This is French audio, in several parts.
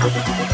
Thank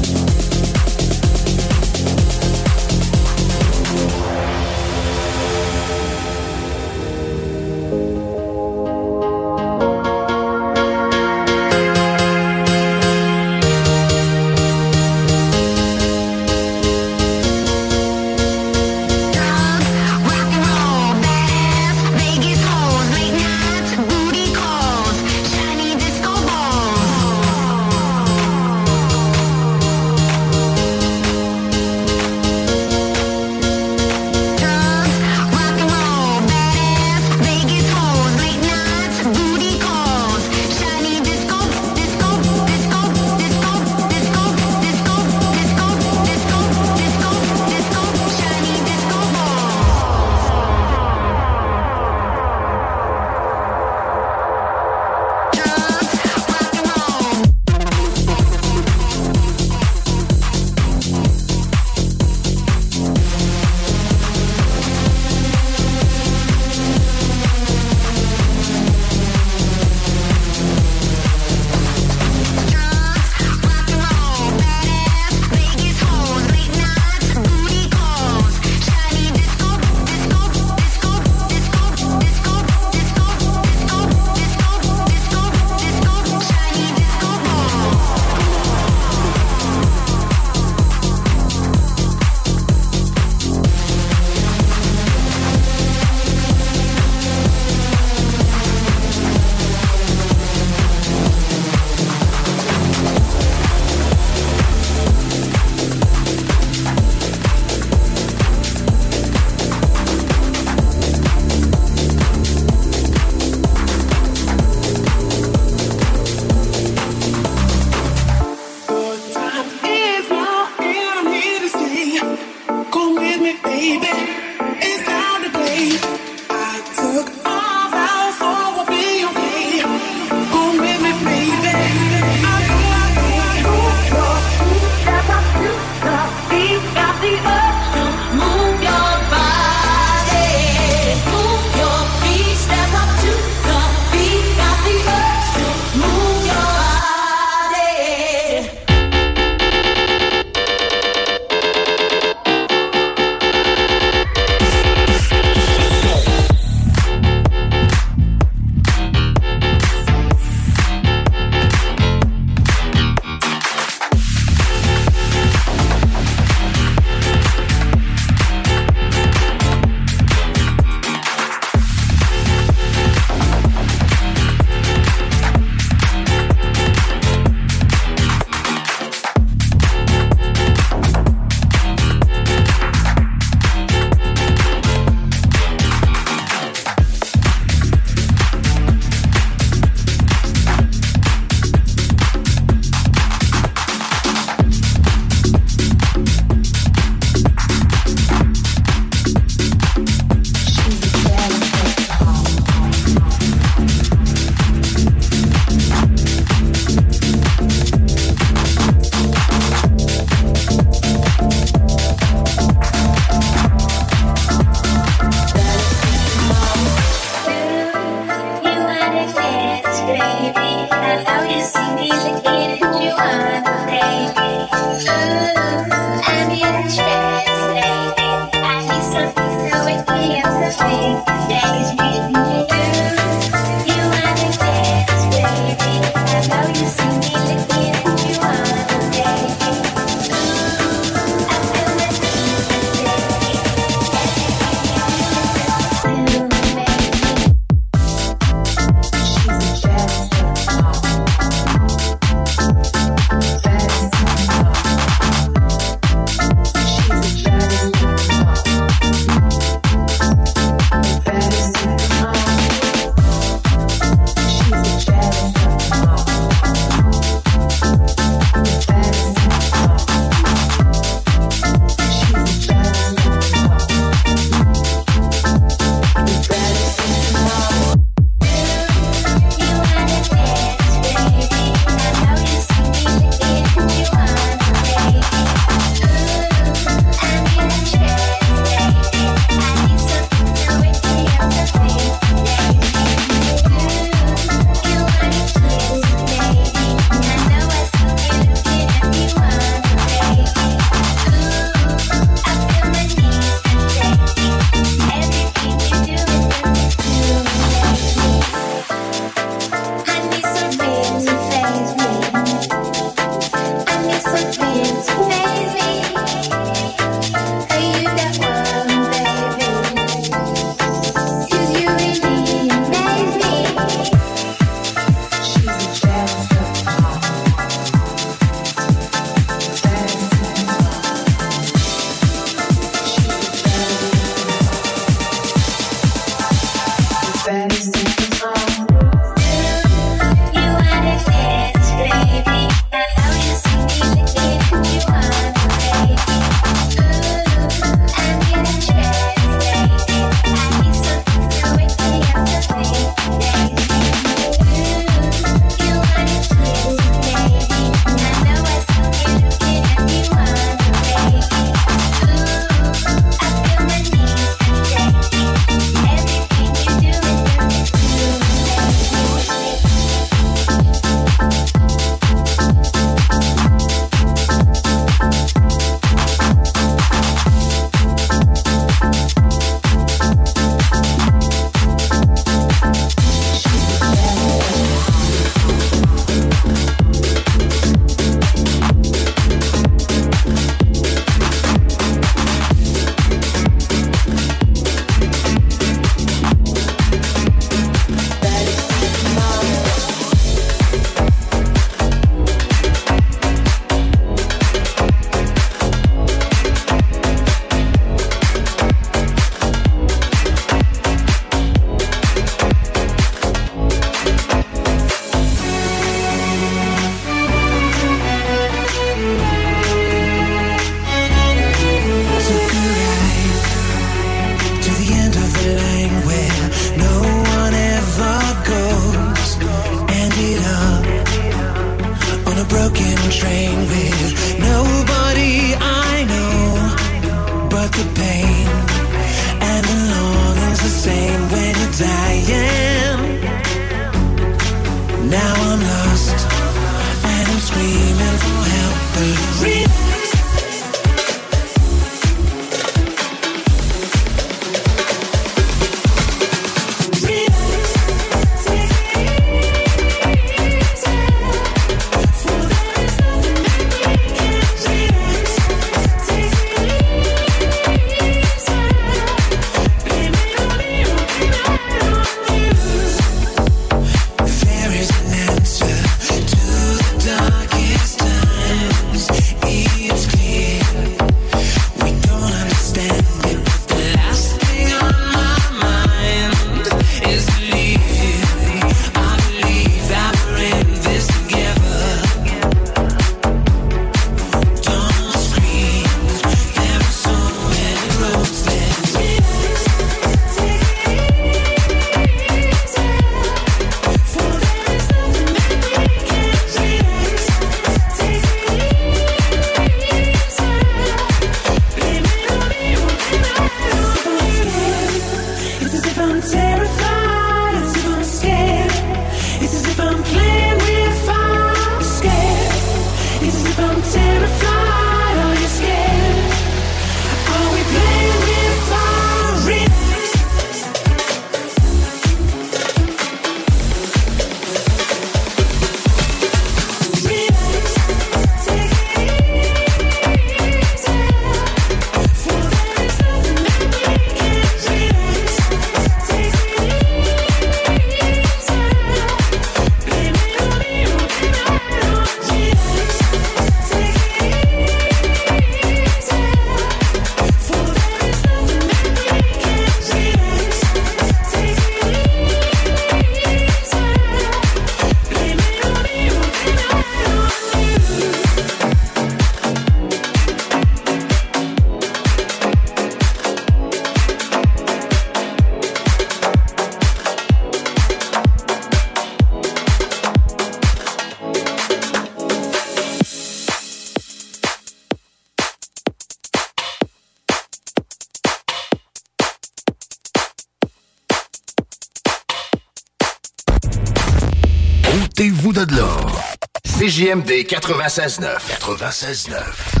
96.9. 96.9.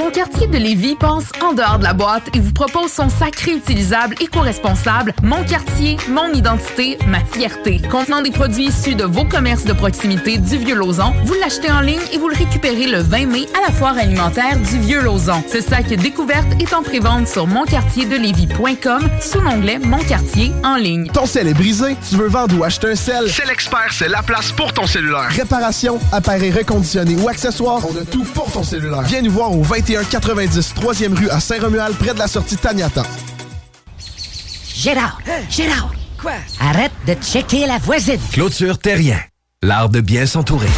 Mon quartier de Lévis pense en dehors de la boîte et vous propose son sac réutilisable éco-responsable Mon quartier, mon identité, ma fierté. Contenant des produits issus de vos commerces de proximité du Vieux-Lauson, vous l'achetez en ligne et vous le récupérez le 20 mai à la foire alimentaire du Vieux-Lauson. Ce sac découverte est en prévente sur monquartierdelévis.com sous l'onglet Mon quartier en ligne. Ton sel est brisé, tu veux vendre ou acheter un sel? C'est l'expert, c'est la place pour ton cellulaire. Réparation, appareil reconditionné ou accessoires, on a tout pour ton cellulaire. Viens nous voir au 2190 3e rue à Saint-Romuald, près de la sortie Taniata. Gérard! Gérard! Quoi? Arrête de checker la voisine! Clôture Terrien. L'art de bien s'entourer.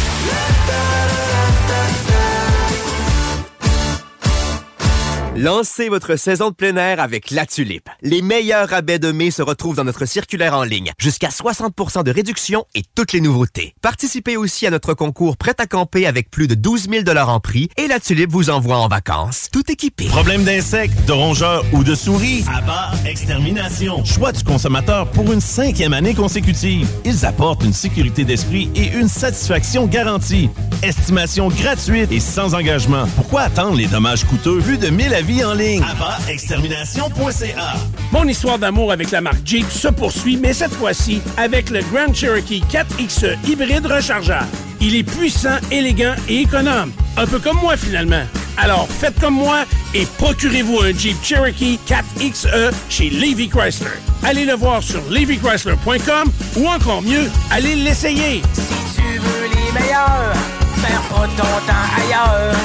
Lancez votre saison de plein air avec La Tulipe. Les meilleurs rabais de mai se retrouvent dans notre circulaire en ligne. Jusqu'à 60% de réduction et toutes les nouveautés. Participez aussi à notre concours Prêt à camper avec plus de 12 000 en prix et La Tulipe vous envoie en vacances, tout équipé. Problème d'insectes, de rongeurs ou de souris? Abba Extermination. Choix du consommateur pour une cinquième année consécutive. Ils apportent une sécurité d'esprit et une satisfaction garantie. Estimation gratuite et sans engagement. Pourquoi attendre les dommages coûteux? Plus de 1000 avis en ligne. Abba Extermination.ca. Mon histoire d'amour avec la marque Jeep se poursuit, mais cette fois-ci avec le Grand Cherokee 4XE hybride rechargeable. Il est puissant, élégant et économe. Un peu comme moi finalement. Alors faites comme moi et procurez-vous un Jeep Cherokee 4XE chez Levy Chrysler. Allez le voir sur levychrysler.com ou encore mieux, allez l'essayer. Si tu veux les meilleurs, perds pas ton temps ailleurs.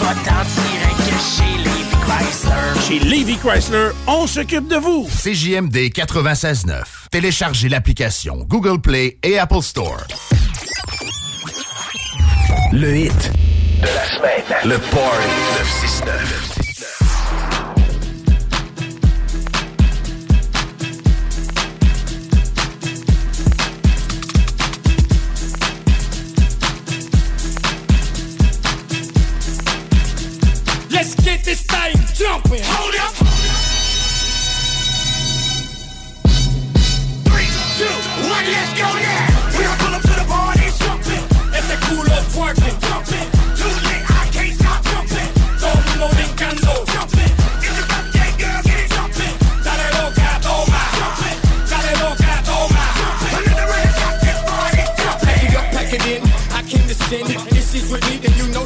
Va-t'en direct chez Levi Chrysler. Chez Levy Chrysler, on s'occupe de vous. CJMD 96.9. Téléchargez l'application Google Play et Apple Store. Le hit de la semaine. Le Party 969. Jumping. Hold up. Three, two, one, let's go now.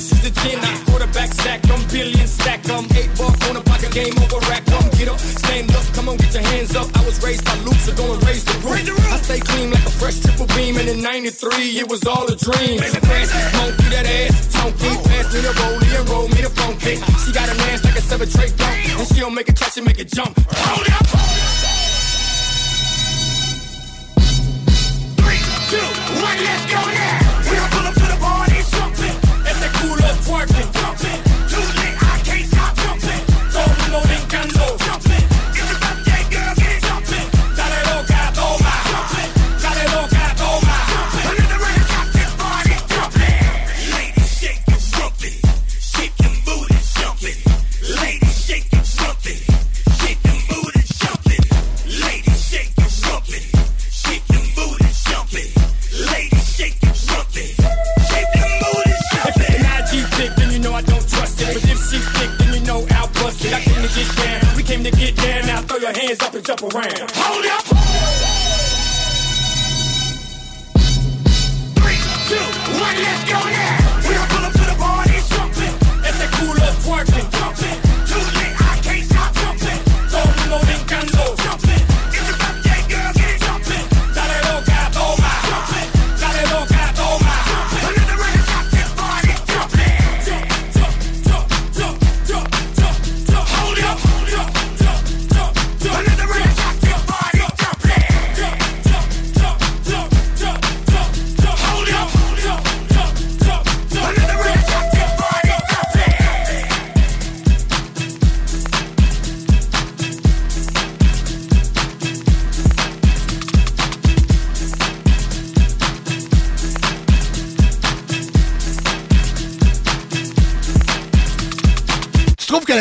Me, then you know she's the 10. I quarterback sack, I'm billion stack, I'm eight ball on a pocket game over rack. Come get up, stand up, come on, get your hands up. I was raised by Luke, so go and raise the roof. I stay clean like a fresh triple beam, and in 93, it was all a dream. Monkey that ass, chunky, pass me the rollie and roll me the funky. She got an ass like a seven tray dunk, and she don't make it touch, she make it jump. Hold up. Three, two, one, let's go now. Cool up twerking, get down, now throw your hands up and jump around. Hold up!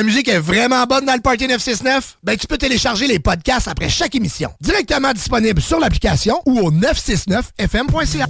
la musique est vraiment bonne dans le Party 969? Ben, tu peux télécharger les podcasts après chaque émission. Directement disponible sur l'application ou au 969fm.ca.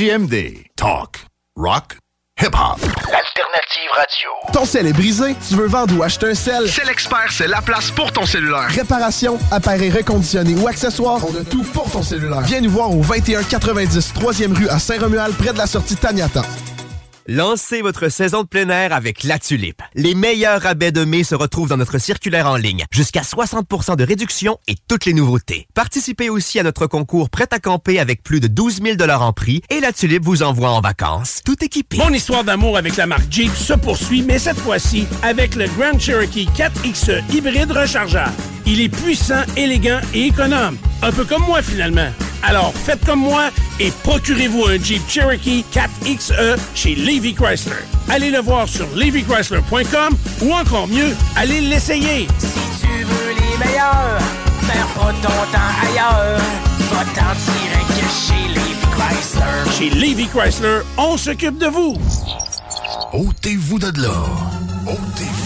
CJMD. Talk. Rock. Hip-hop. L'alternative radio. Ton sel est brisé? Tu veux vendre ou acheter un sel? C'est l'expert, c'est la place pour ton cellulaire. Réparation, appareils reconditionnés ou accessoires, on a tout pour ton cellulaire. Viens nous voir au 2190 3e rue à Saint-Romuald, près de la sortie Taniata. Lancez votre saison de plein air avec La Tulipe. Les meilleurs rabais de mai se retrouvent dans notre circulaire en ligne. Jusqu'à 60% de réduction et toutes les nouveautés. Participez aussi à notre concours Prêt à camper avec plus de 12 000 en prix et La Tulipe vous envoie en vacances, tout équipé. Mon histoire d'amour avec la marque Jeep se poursuit, mais cette fois-ci avec le Grand Cherokee 4XE hybride rechargeable. Il est puissant, élégant et économe. Un peu comme moi finalement. Alors faites comme moi et procurez-vous un Jeep Cherokee 4XE chez Levy Chrysler. Allez le voir sur levychrysler.com ou encore mieux, allez l'essayer. Si tu veux les meilleurs, perds pas ton temps ailleurs. Va t'en tirer que chez Levi Chrysler. Chez Levy Chrysler, on s'occupe de vous. Ôtez-vous de là. Ôtez-vous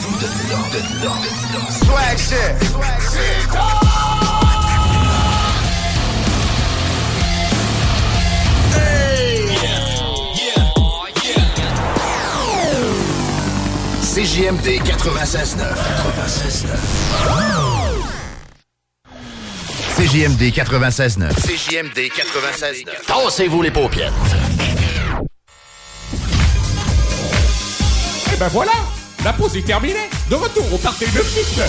Swag shit. Swag shit. CJMD 96.9. 96.9. CJMD 96.9. CJMD 96.9. Tassez-vous les paupières. Et ben voilà, la pause est terminée. De retour au party de 6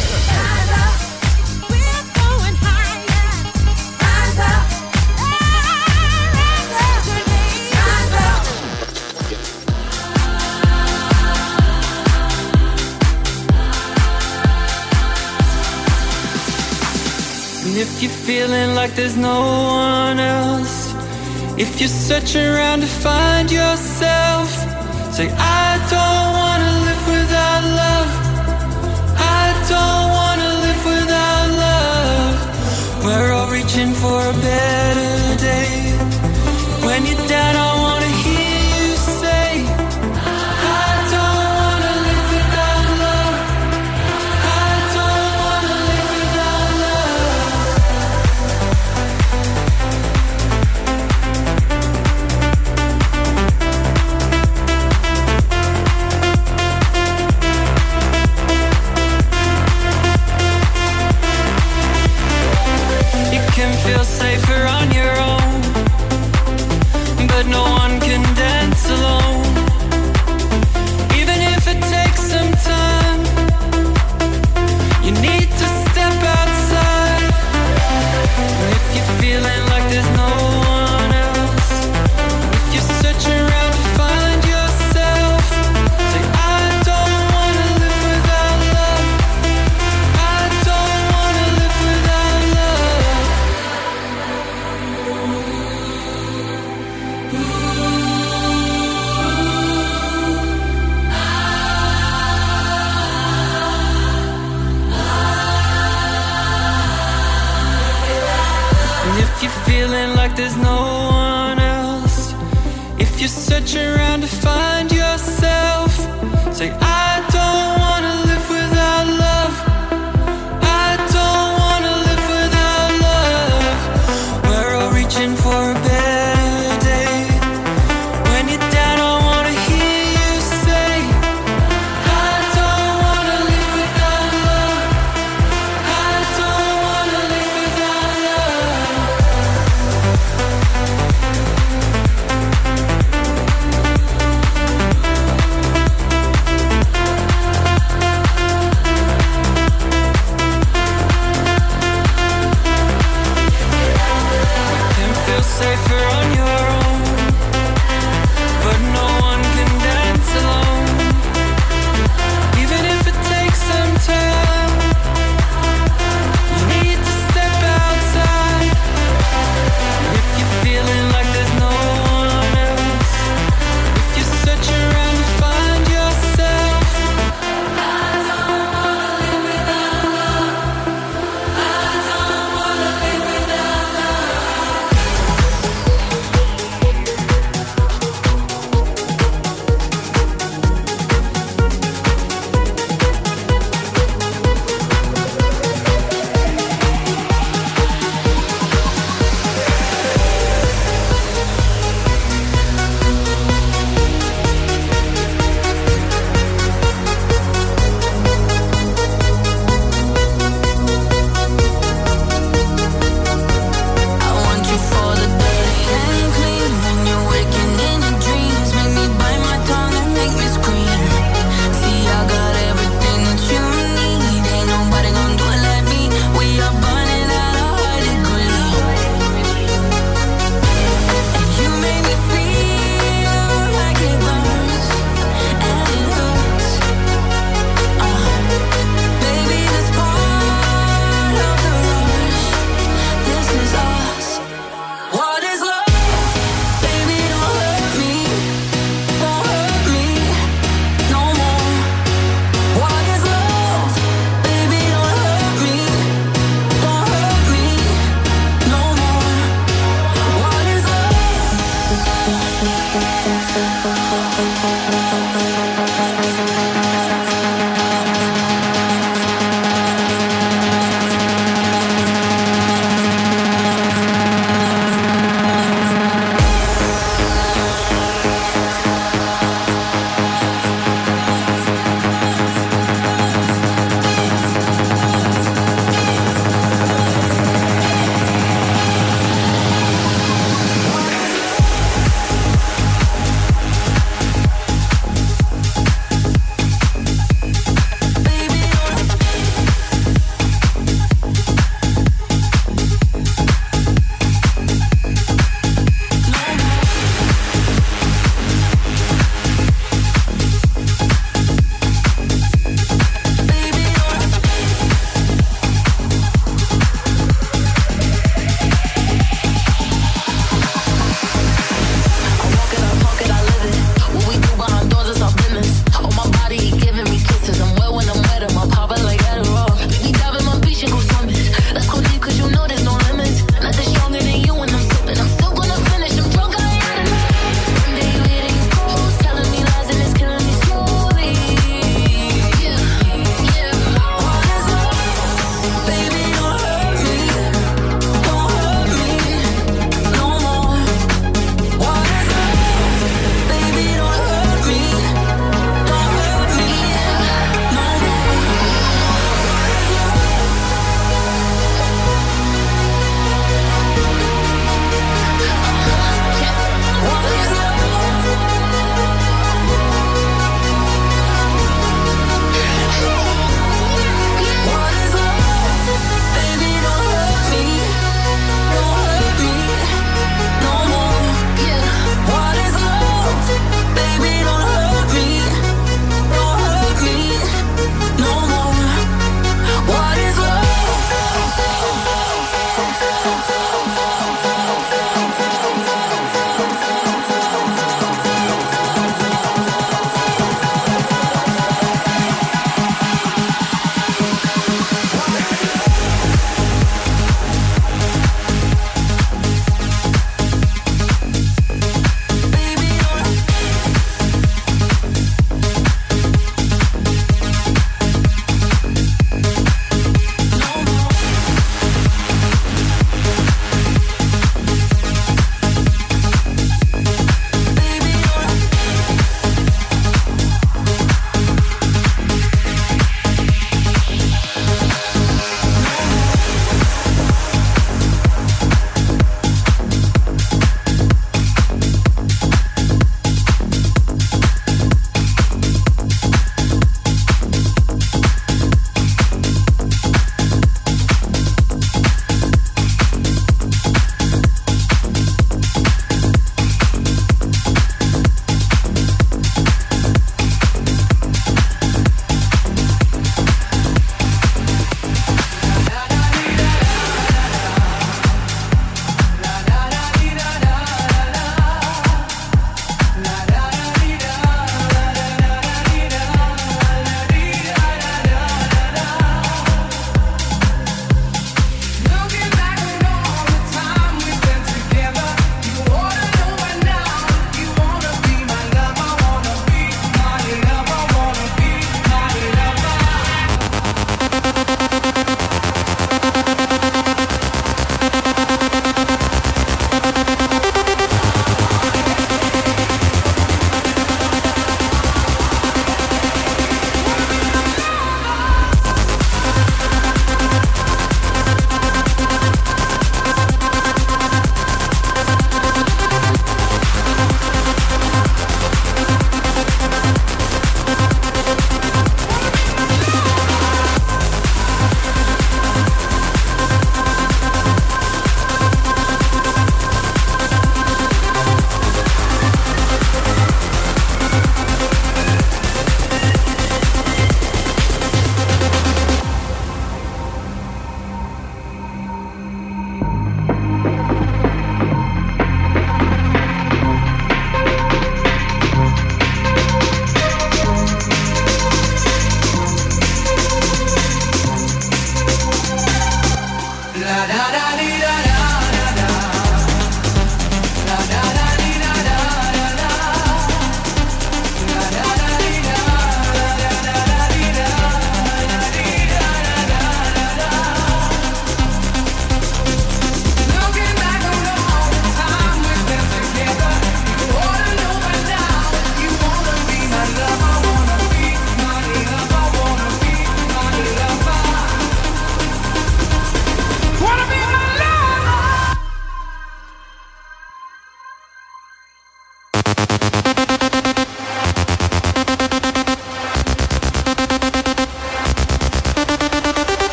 Ne if you're feeling like there's no one else, if you're searching around to find yourself, say, I don't for a better day. When you're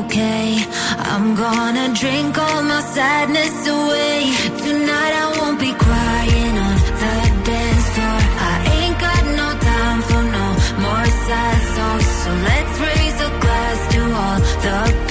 okay. I'm gonna drink all my sadness away. Tonight I won't be crying on the dance floor. I ain't got no time for no more sad songs. So let's raise a glass to all the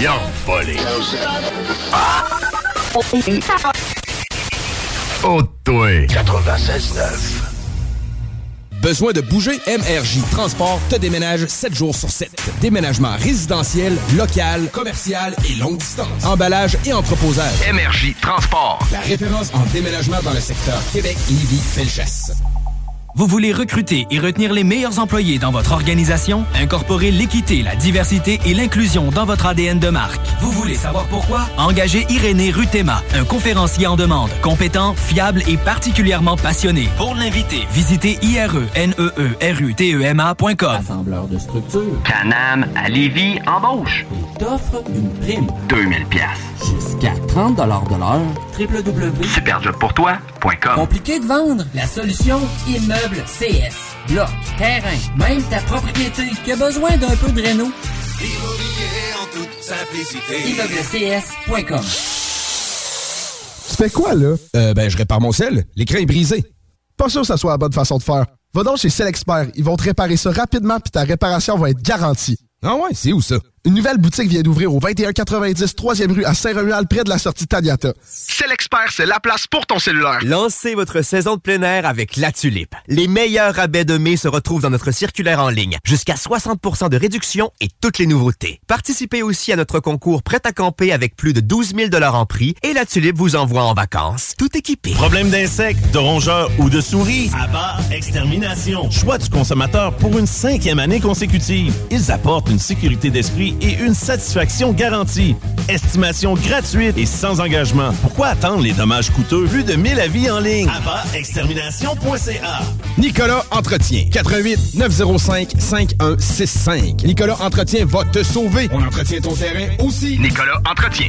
ils ont volé. Oh, toi. 96.9. Besoin de bouger? MRJ Transport te déménage 7 jours sur 7. Déménagement résidentiel, local, commercial et longue distance. Emballage et entreposage. MRJ Transport. La référence en déménagement dans le secteur Québec, Lévis, Felchasse. Vous voulez recruter et retenir les meilleurs employés dans votre organisation? Incorporez l'équité, la diversité et l'inclusion dans votre ADN de marque. Vous voulez savoir pourquoi? Engagez Irénée Rutema, un conférencier en demande, compétent, fiable et particulièrement passionné. Pour l'inviter, visitez ireneerutema.com. Assembleur de structure. Canam à Lévis embauche. T'offre une prime. 2000 pièces. Jusqu'à 30 de l'heure. www. Compliqué de vendre? La solution Immeuble CS. Bloc, terrain, même ta propriété qui a besoin d'un peu de réno? Immobilier en toute simplicité. ImmeubleCS.com fais quoi, là? Euh, ben, je répare mon sel. L'écran est brisé. Pas sûr que ça soit la bonne façon de faire. Va donc chez Selexpert. Ils vont te réparer ça rapidement puis ta réparation va être garantie. Ah ouais, c'est où ça? Une nouvelle boutique vient d'ouvrir au 2190 3e rue à Saint-Romuald, près de la sortie Taniata. C'est l'expert, c'est la place pour ton cellulaire. Lancez votre saison de plein air avec La Tulipe. Les meilleurs rabais de mai se retrouvent dans notre circulaire en ligne. Jusqu'à 60% de réduction et toutes les nouveautés. Participez aussi à notre concours Prêt à camper avec plus de 12 000 en prix et La Tulipe vous envoie en vacances, tout équipé. Problème d'insectes, de rongeurs ou de souris? Abba Extermination. Choix du consommateur pour une cinquième année consécutive. Ils apportent une sécurité d'esprit et une satisfaction garantie. Estimation gratuite et sans engagement. Pourquoi attendre les dommages coûteux? Plus de 1000 avis en ligne. AbbaExtermination.ca Nicolas Entretien. 88 905 5165. Nicolas Entretien va te sauver. On entretient ton terrain aussi. Nicolas Entretien.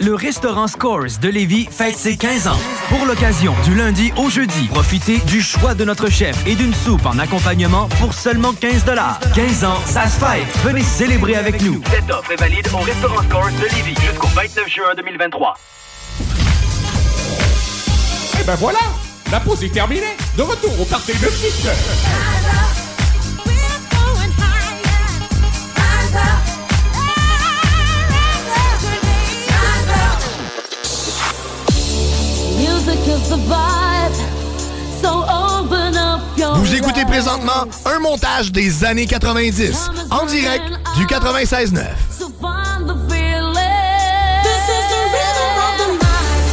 Le restaurant Scores de Lévis fête ses 15 ans. Pour l'occasion, du lundi au jeudi, profitez du choix de notre chef et d'une soupe en accompagnement pour seulement 15 15 ans, ça se fête. Venez célébrer avec nous. Cette offre est valide au restaurant Scores de Lévis jusqu'au 29 juin 2023. Et ben voilà, la pause est terminée. De retour au party de Vous écoutez présentement un montage des années 90 en direct du 96.9. So find the feeling. This is the rhythm of the night.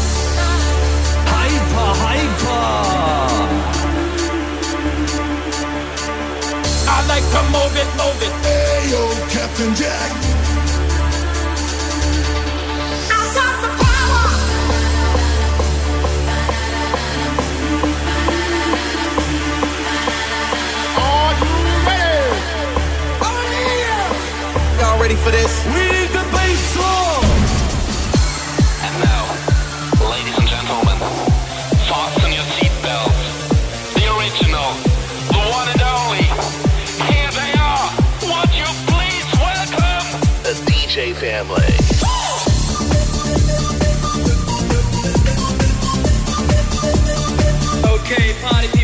Hyper, hyper. I like to move it, move it. Hey, yo, Captain Jack. Ready for this? We need the bass drum. And now, ladies and gentlemen, fasten your seatbelts. The original, the one and only. Here they are. Would you please welcome The DJ family. Okay, party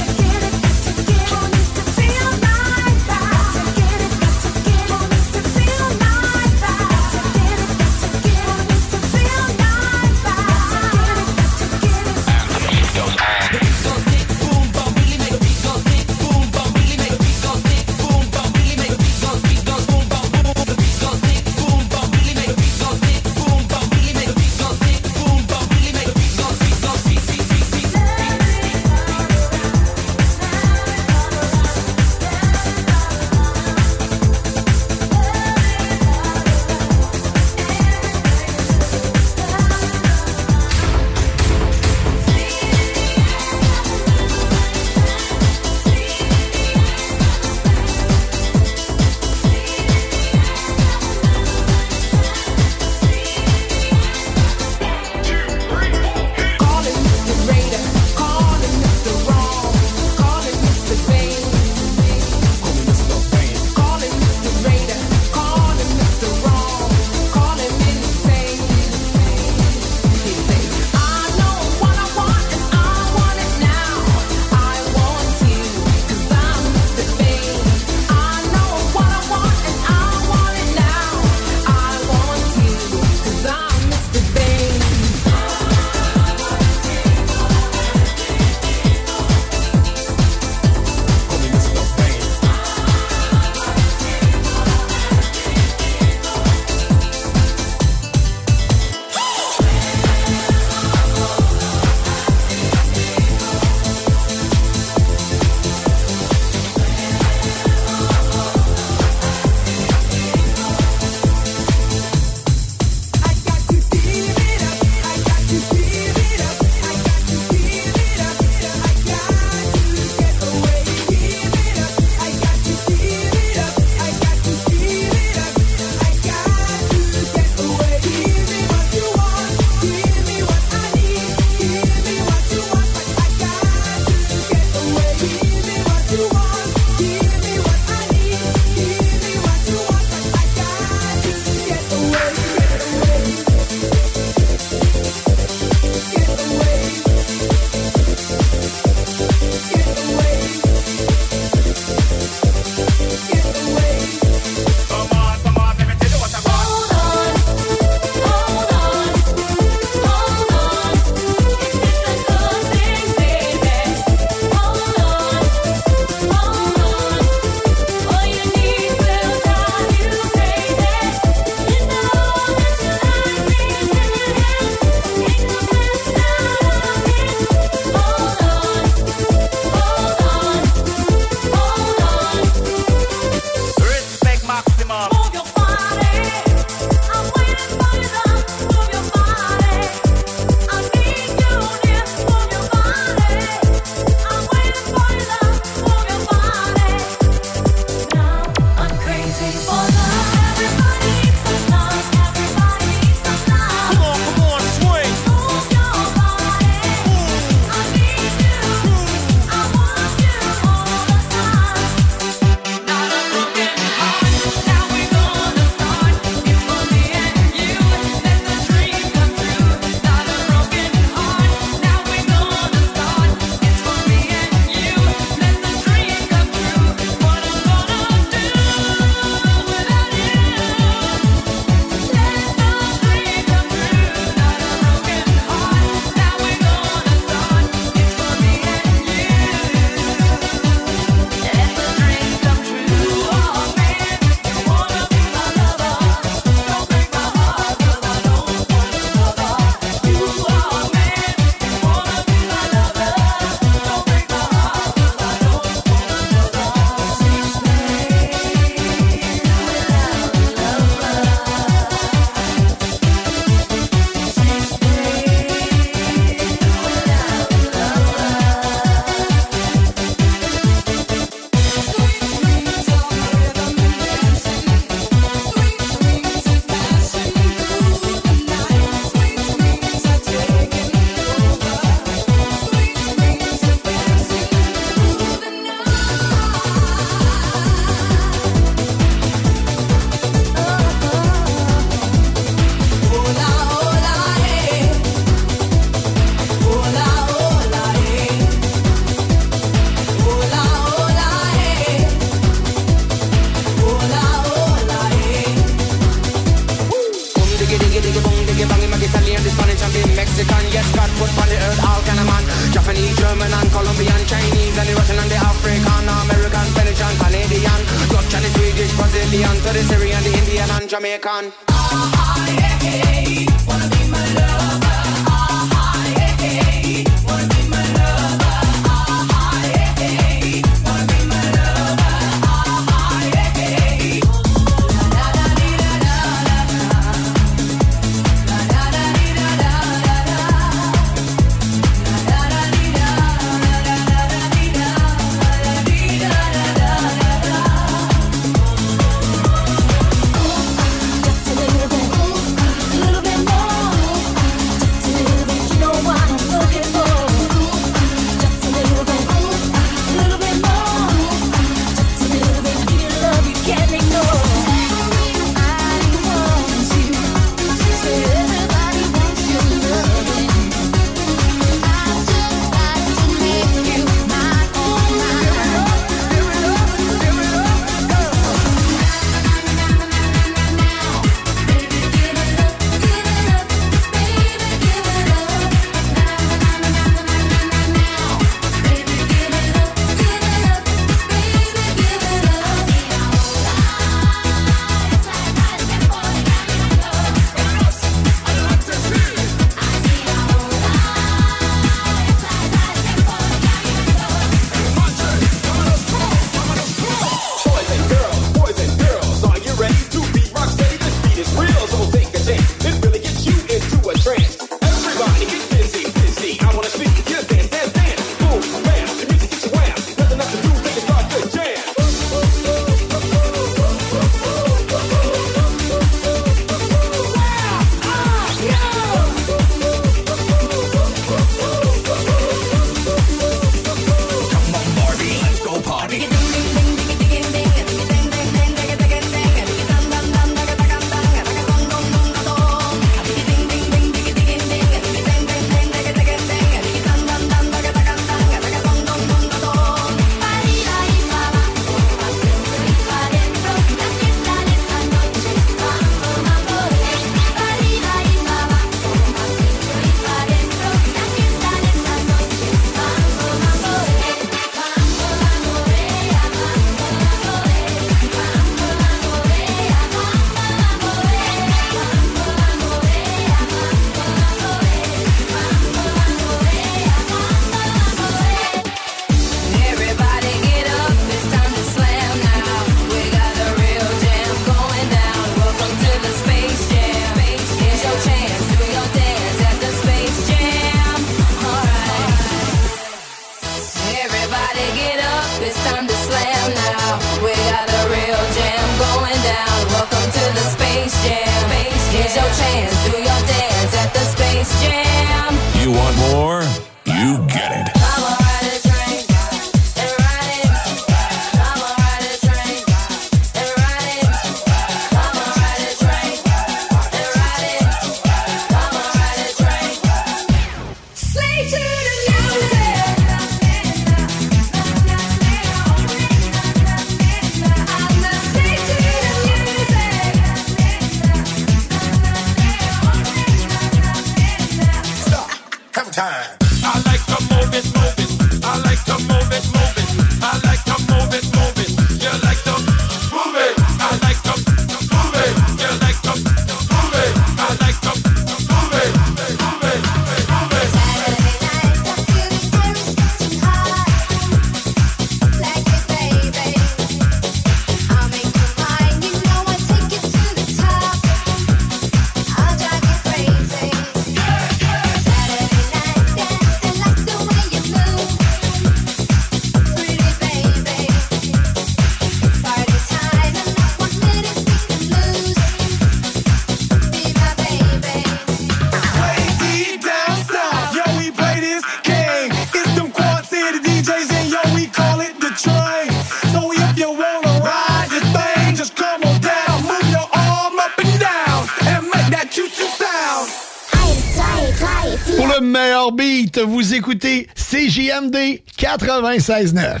96.9.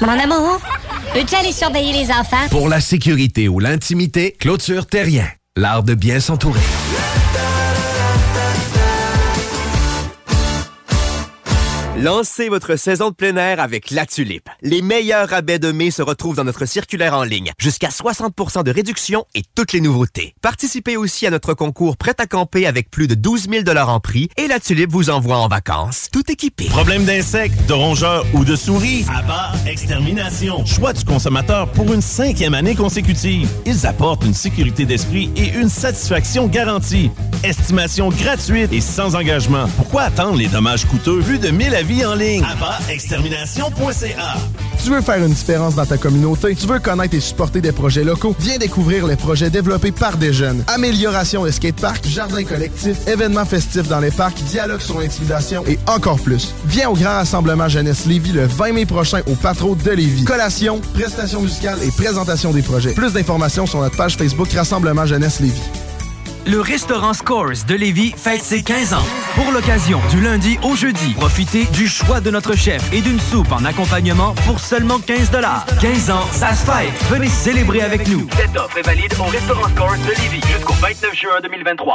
Mon amour, peux-tu aller surveiller les enfants? Pour la sécurité ou l'intimité, clôture terrien. L'art de bien s'entourer. Lancez votre saison de plein air avec La Tulipe. Les meilleurs rabais de mai se retrouvent dans notre circulaire en ligne. Jusqu'à 60% de réduction et toutes les nouveautés. Participez aussi à notre concours Prêt à camper avec plus de 12 000 en prix et La Tulipe vous envoie en vacances. Tout équipé. Problème d'insectes, de rongeurs ou de souris? Abba Extermination. Choix du consommateur pour une cinquième année consécutive. Ils apportent une sécurité d'esprit et une satisfaction garantie. Estimation gratuite et sans engagement. Pourquoi attendre les dommages coûteux? Plus de 1000 avis en ligne? Abba-extermination.ca Tu veux faire une différence dans ta communauté? Tu veux connaître et supporter des projets locaux? Viens découvrir les projets développés par des jeunes. Amélioration de skateparks, jardins collectifs, événements festifs dans les parcs, dialogue sur l'intimidation et encore plus. Viens au grand rassemblement Jeunesse Lévis le 20 mai prochain au Patro de Lévis. Collation, prestations musicales et présentation des projets. Plus d'informations sur notre page Facebook Rassemblement Jeunesse Lévis. Le restaurant Scores de Lévis fête ses 15 ans. Pour l'occasion, du lundi au jeudi, profitez du choix de notre chef et d'une soupe en accompagnement pour seulement 15 15 ans, ça se fête. Venez célébrer avec nous. Cette offre est valide au restaurant Scores de Lévis jusqu'au 29 juin 2023.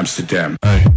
Amsterdam. Hey.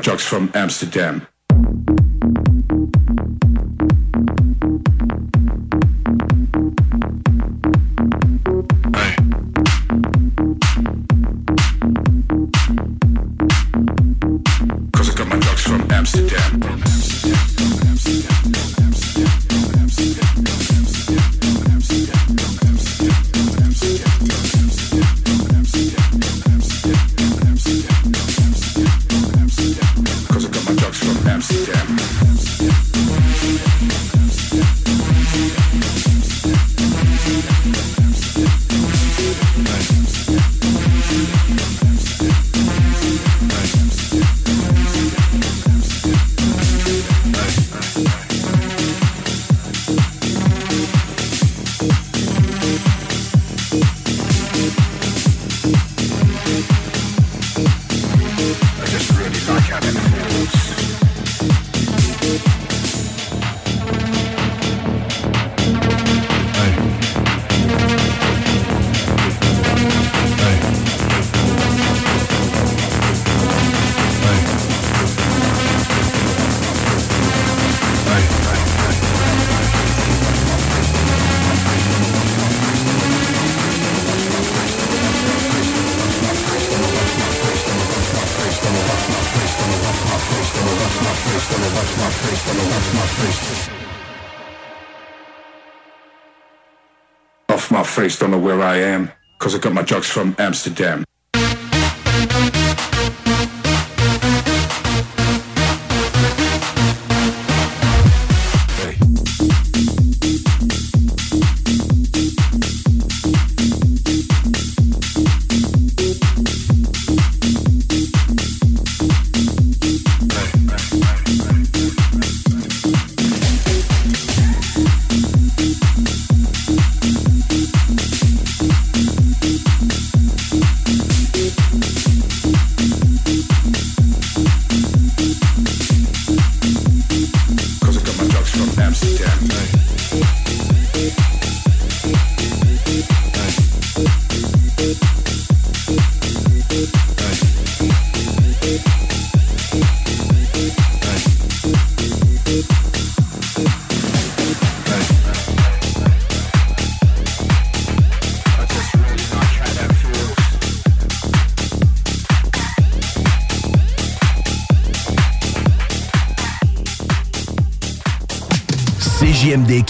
trucks from Amsterdam. Jocks from Amsterdam.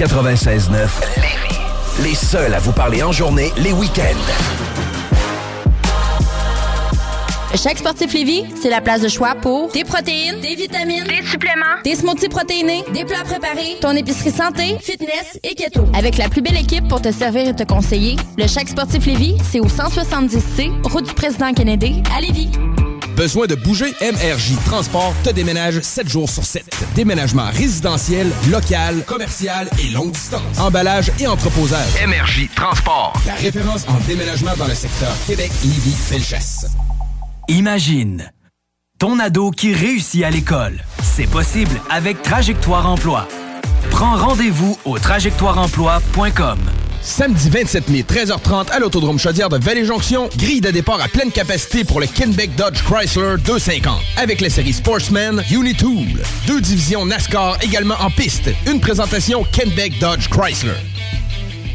96.9 Lévis. Les seuls à vous parler en journée, les week-ends. Chaque sportif Lévis, c'est la place de choix pour des protéines, des vitamines, des suppléments, des smoothies protéinés, des plats préparés, ton épicerie santé, fitness et keto. Avec la plus belle équipe pour te servir et te conseiller, le Chaque sportif Lévis, c'est au 170C, route du président Kennedy, à Lévis. Besoin de bouger? MRJ Transport te déménage 7 jours sur 7. Déménagement résidentiel, local, commercial et longue distance. Emballage et entreposage. MRJ Transport. La référence en déménagement dans le secteur Québec, Lévis, Felchasse. Imagine ton ado qui réussit à l'école. C'est possible avec Trajectoire Emploi. Prends rendez-vous au trajectoireemploi.com. Samedi 27 mai, 13h30 à l'Autodrome Chaudière de Vallée-Jonction, grille de départ à pleine capacité pour le Kenbeck Dodge Chrysler 250. Avec les séries Sportsman, Unitool. Deux divisions NASCAR également en piste. Une présentation Kenbeck Dodge Chrysler.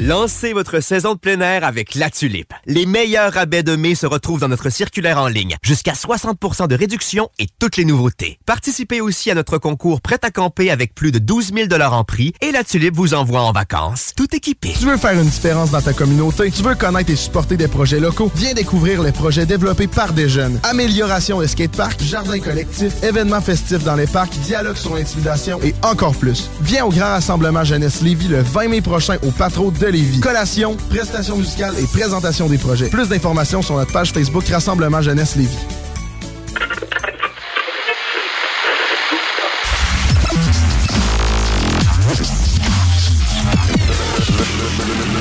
Lancez votre saison de plein air avec La Tulipe. Les meilleurs rabais de mai se retrouvent dans notre circulaire en ligne. Jusqu'à 60% de réduction et toutes les nouveautés. Participez aussi à notre concours Prêt à camper avec plus de 12 000 en prix et La Tulipe vous envoie en vacances, tout équipé. Tu veux faire une différence dans ta communauté? Tu veux connaître et supporter des projets locaux? Viens découvrir les projets développés par des jeunes. Amélioration de skateparks, jardins collectifs, événements festifs dans les parcs, dialogue sur l'intimidation et encore plus. Viens au Grand Rassemblement Jeunesse Lévis le 20 mai prochain au Patro de Lévis. Collation, prestations musicales et présentation des projets. Plus d'informations sur notre page Facebook Rassemblement Jeunesse Lévis.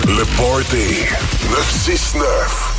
Le Party 969.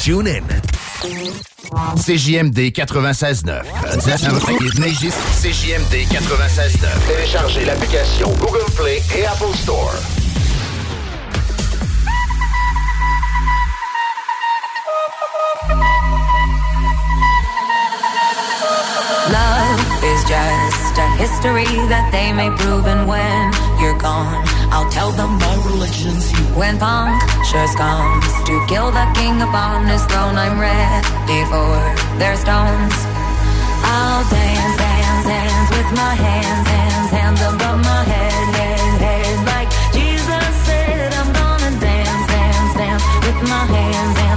Sur TuneIn. CJMD 96.9. CJMD 96.9. Téléchargez l'application Google Play et Apple Store. Love is just a history that they may prove, and when you're gone, I'll tell them my religion's you. When punctures comes to kill the king upon his throne, I'm ready for their stones. I'll dance, dance, dance with my hands, hands, hands above my head, head, head. Like Jesus said, I'm gonna dance, dance, dance with my hands, hands, hands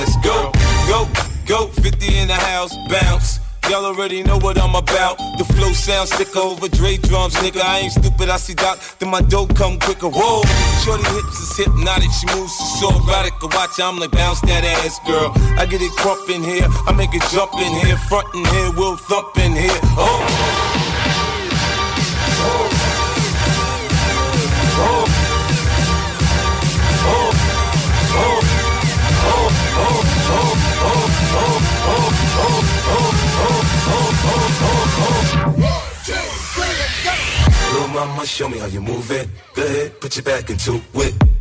let's go. Go, go, 50 in the house, bounce. Y'all already know what I'm about. The flow sounds thicker over Dre drums, nigga. I ain't stupid, I see Doc, then my dope come quicker. Whoa, shorty hips is hypnotic, she moves so erotic. Watch, I'm like, bounce that ass, girl. I get it crump in here, I make it jump in here, front in here, we'll thump in here. Oh. mama, show me how you move it. Go ahead, put your back into it.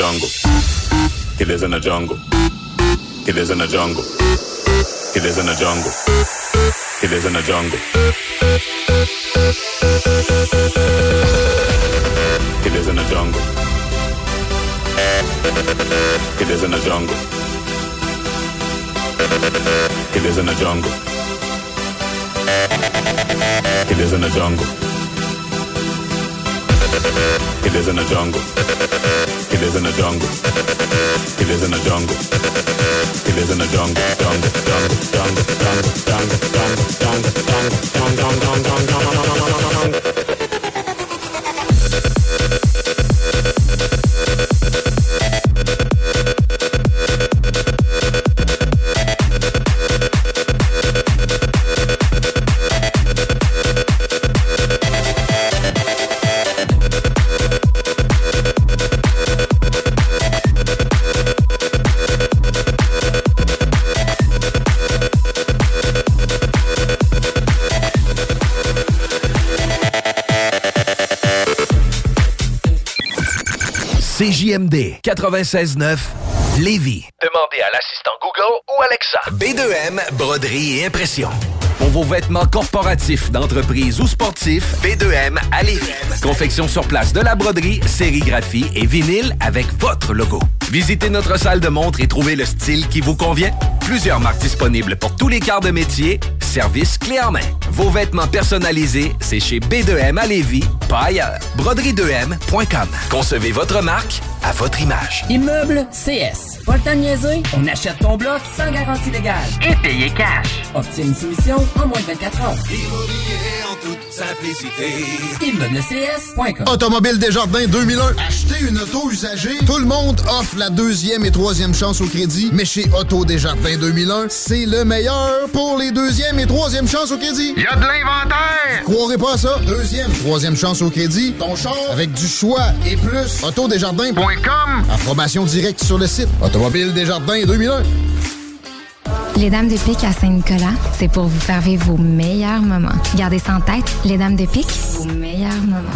jungle. He in a jungle. It is in a jungle. It is in a jungle. It is in a jungle. It is in a jungle. It is in a jungle. It is in a jungle. It is in a jungle. He lives in a jungle. He lives in a jungle. He lives in a jungle. He in a jungle. Jungle, jungle, jungle, jungle, jungle, jungle, jungle, jungle, jungle, jungle, jungle, jungle, jungle, jungle, jungle, jungle, jungle, jungle, jungle, CJMD 96.9 Lévis. Demandez à l'assistant Google ou Alexa. B2M, broderie et impression. Pour vos vêtements corporatifs, d'entreprise ou sportifs, B2M à Lévis. Confection sur place de la broderie, sérigraphie et vinyle avec votre logo. Visitez notre salle de montre et trouvez le style qui vous convient. Plusieurs marques disponibles pour tous les quarts de métier. Service clé en main. Vos vêtements personnalisés, c'est chez B2M à Lévis, pas ailleurs. Broderie2M.com. Concevez votre marque à votre image. Immeuble CS. Pas le temps de niaiser, on achète ton bloc sans garantie légale. Et payer cash. Obtiens une soumission en moins de 24 heures. Immobilier en simplicité. ImmeublesCS.com Automobile Desjardins 2001. Acheter une auto usagée. Tout le monde offre la deuxième et troisième chance au crédit. Mais chez Auto Desjardins 2001, c'est le meilleur pour les deuxième et troisième chances au crédit. Il y a de l'inventaire! Croirez pas à ça? Deuxième, troisième chance au crédit. Ton char avec du choix et plus. Autodesjardins.com. Approbation directe sur le site. Automobile Desjardins 2001. Les Dames de Pique à Saint-Nicolas, c'est pour vous faire vivre vos meilleurs moments. Gardez ça en tête, les Dames de Pique, vos meilleurs moments.